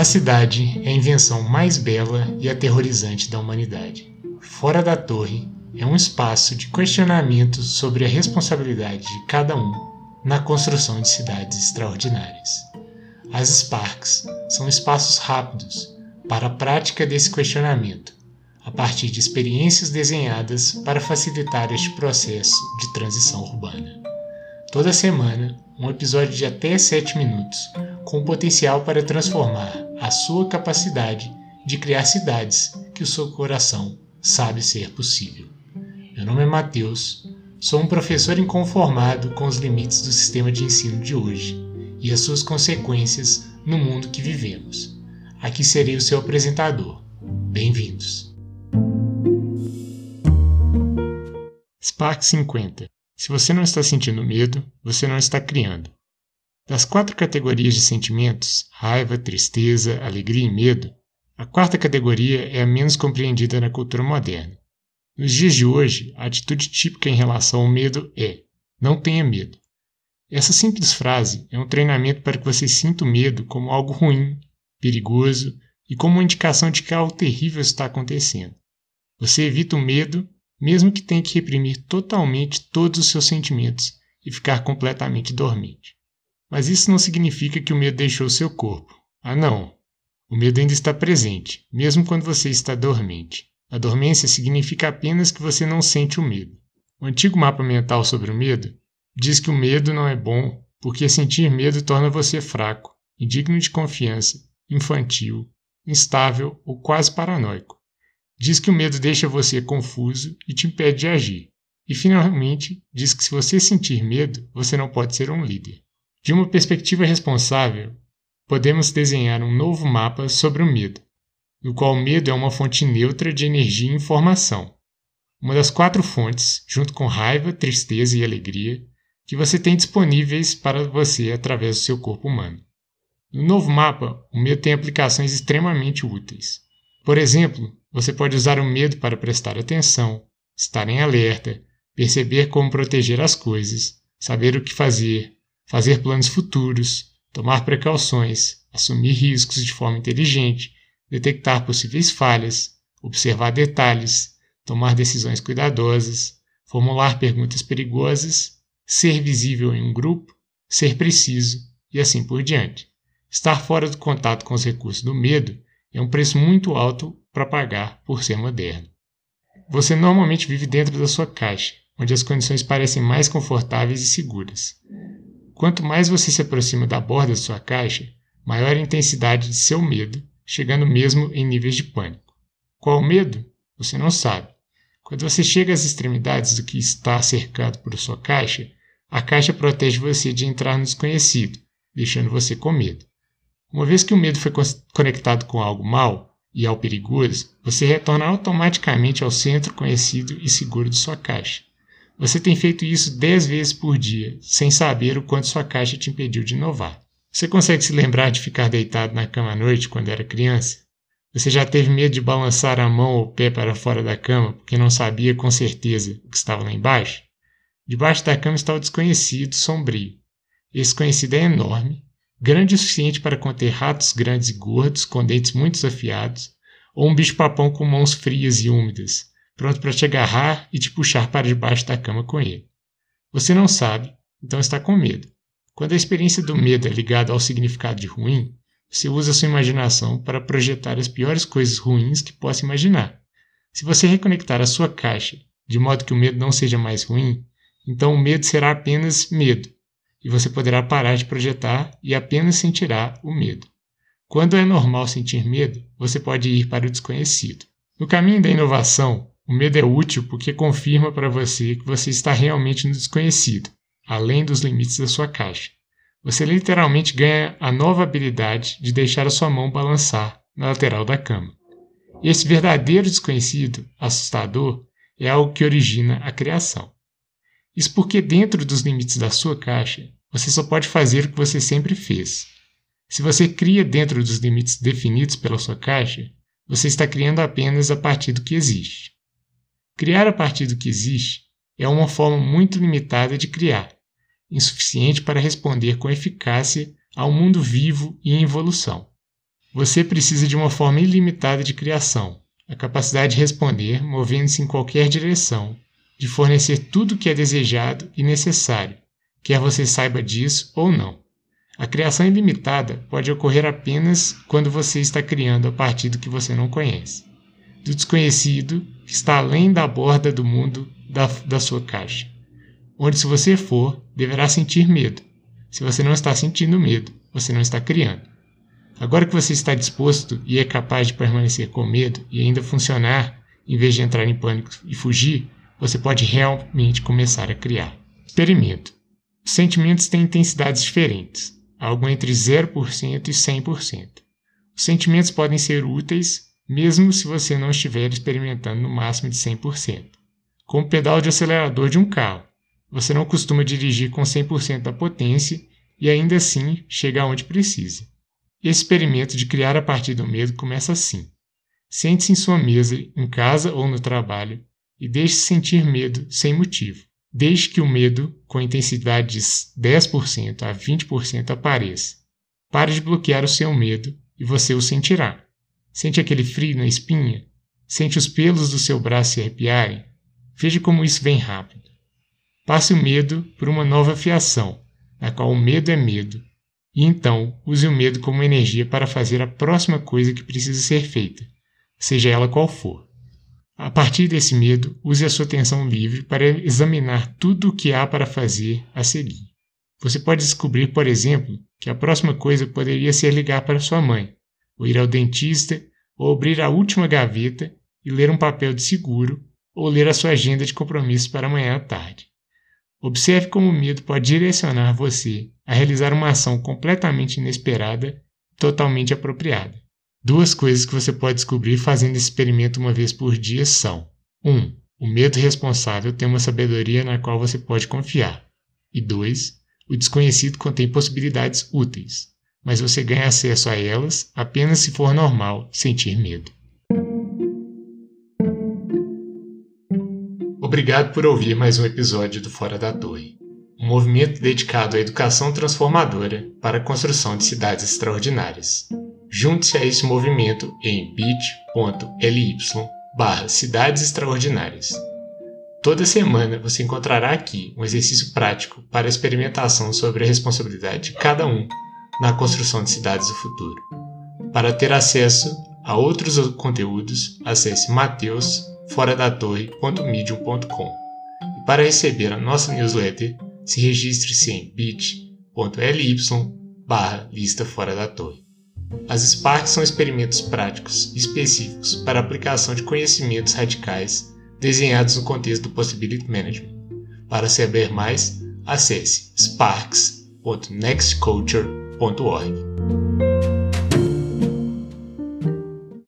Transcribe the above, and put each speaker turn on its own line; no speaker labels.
A cidade é a invenção mais bela e aterrorizante da humanidade. Fora da torre é um espaço de questionamento sobre a responsabilidade de cada um na construção de cidades extraordinárias. As Sparks são espaços rápidos para a prática desse questionamento, a partir de experiências desenhadas para facilitar este processo de transição urbana. Toda semana, um episódio de até 7 minutos, com potencial para transformar a sua capacidade de criar cidades que o seu coração sabe ser possível. Meu nome é Matheus, sou um professor inconformado com os limites do sistema de ensino de hoje e as suas consequências no mundo que vivemos. Aqui serei o seu apresentador. Bem-vindos. Spark 50. Se você não está sentindo medo, você não está criando. Das quatro categorias de sentimentos raiva, tristeza, alegria e medo a quarta categoria é a menos compreendida na cultura moderna. Nos dias de hoje, a atitude típica em relação ao medo é: não tenha medo. Essa simples frase é um treinamento para que você sinta o medo como algo ruim, perigoso e como uma indicação de que algo terrível está acontecendo. Você evita o medo, mesmo que tenha que reprimir totalmente todos os seus sentimentos e ficar completamente dormente. Mas isso não significa que o medo deixou seu corpo. Ah, não! O medo ainda está presente, mesmo quando você está dormente. A dormência significa apenas que você não sente o medo. O antigo mapa mental sobre o medo diz que o medo não é bom porque sentir medo torna você fraco, indigno de confiança, infantil, instável ou quase paranoico. Diz que o medo deixa você confuso e te impede de agir. E finalmente diz que se você sentir medo, você não pode ser um líder. De uma perspectiva responsável, podemos desenhar um novo mapa sobre o medo, no qual o medo é uma fonte neutra de energia e informação. Uma das quatro fontes, junto com raiva, tristeza e alegria, que você tem disponíveis para você através do seu corpo humano. No novo mapa, o medo tem aplicações extremamente úteis. Por exemplo, você pode usar o medo para prestar atenção, estar em alerta, perceber como proteger as coisas, saber o que fazer, fazer planos futuros, tomar precauções, assumir riscos de forma inteligente, detectar possíveis falhas, observar detalhes, tomar decisões cuidadosas, formular perguntas perigosas, ser visível em um grupo, ser preciso e assim por diante. Estar fora do contato com os recursos do medo é um preço muito alto para pagar por ser moderno. Você normalmente vive dentro da sua caixa, onde as condições parecem mais confortáveis e seguras. Quanto mais você se aproxima da borda da sua caixa, maior a intensidade de seu medo, chegando mesmo em níveis de pânico. Qual medo? Você não sabe. Quando você chega às extremidades do que está cercado por sua caixa, a caixa protege você de entrar no desconhecido, deixando você com medo. Uma vez que o medo foi conectado com algo mal e ao perigoso, você retorna automaticamente ao centro conhecido e seguro de sua caixa. Você tem feito isso 10 vezes por dia, sem saber o quanto sua caixa te impediu de inovar. Você consegue se lembrar de ficar deitado na cama à noite quando era criança? Você já teve medo de balançar a mão ou o pé para fora da cama porque não sabia com certeza o que estava lá embaixo? Debaixo da cama está o desconhecido, sombrio. Esse conhecido é enorme, grande o suficiente para conter ratos grandes e gordos com dentes muito afiados, ou um bicho-papão com mãos frias e úmidas, pronto para te agarrar e te puxar para debaixo da cama com ele. Você não sabe, então está com medo. Quando a experiência do medo é ligada ao significado de ruim, você usa sua imaginação para projetar as piores coisas ruins que possa imaginar. Se você reconectar a sua caixa de modo que o medo não seja mais ruim, então o medo será apenas medo, e você poderá parar de projetar e apenas sentirá o medo. Quando é normal sentir medo, você pode ir para o desconhecido. No caminho da inovação, o medo é útil porque confirma para você que você está realmente no desconhecido, além dos limites da sua caixa. Você literalmente ganha a nova habilidade de deixar a sua mão balançar na lateral da cama. E esse verdadeiro desconhecido, assustador, é algo que origina a criação. Isso porque, dentro dos limites da sua caixa, você só pode fazer o que você sempre fez. Se você cria dentro dos limites definidos pela sua caixa, você está criando apenas a partir do que existe. Criar a partir do que existe é uma forma muito limitada de criar, insuficiente para responder com eficácia ao mundo vivo e em evolução. Você precisa de uma forma ilimitada de criação, a capacidade de responder movendo-se em qualquer direção, de fornecer tudo o que é desejado e necessário, quer você saiba disso ou não. A criação ilimitada pode ocorrer apenas quando você está criando a partir do que você não conhece, do desconhecido que está além da borda do mundo da, da sua caixa, onde, se você for, deverá sentir medo. Se você não está sentindo medo, você não está criando. Agora que você está disposto e é capaz de permanecer com medo e ainda funcionar, em vez de entrar em pânico e fugir, você pode realmente começar a criar. Experimento. Os sentimentos têm intensidades diferentes, algo entre 0% e 100%. Os sentimentos podem ser úteis mesmo se você não estiver experimentando no máximo de 100%. Com o pedal de acelerador de um carro, você não costuma dirigir com 100% da potência e ainda assim chega aonde precisa. Esse experimento de criar a partir do medo começa assim. Sente-se em sua mesa, em casa ou no trabalho, e deixe-se sentir medo sem motivo. Deixe que o medo, com intensidade de 10% a 20%, apareça. Pare de bloquear o seu medo e você o sentirá. Sente aquele frio na espinha? Sente os pelos do seu braço se arrepiarem? Veja como isso vem rápido. Passe o medo por uma nova fiação, na qual o medo é medo e então, use o medo como energia para fazer a próxima coisa que precisa ser feita, seja ela qual for. A partir desse medo, use a sua atenção livre para examinar tudo o que há para fazer a seguir. Você pode descobrir, por exemplo, que a próxima coisa poderia ser ligar para sua mãe, ou ir ao dentista, ou abrir a última gaveta e ler um papel de seguro, ou ler a sua agenda de compromissos para amanhã à tarde. Observe como o medo pode direcionar você a realizar uma ação completamente inesperada totalmente apropriada. Duas coisas que você pode descobrir fazendo esse experimento uma vez por dia são: 1. Um, o medo responsável tem uma sabedoria na qual você pode confiar. E 2. O desconhecido contém possibilidades úteis, mas você ganha acesso a elas apenas se for normal sentir medo. Obrigado por ouvir mais um episódio do Fora da Torre, um movimento dedicado à educação transformadora para a construção de cidades extraordinárias. Junte-se a esse movimento em bit.ly barra Cidades Extraordinárias. Toda semana você encontrará aqui um exercício prático para experimentação sobre a responsabilidade de cada um na construção de cidades do futuro. Para ter acesso a outros conteúdos, acesse Mateus foradatore.medium.com. E para receber a nossa newsletter, se registre-se em bit.ly barra lista fora da torre. As Sparks são experimentos práticos específicos para aplicação de conhecimentos radicais desenhados no contexto do Possibility Management. Para saber mais, acesse sparks.nextculture.org.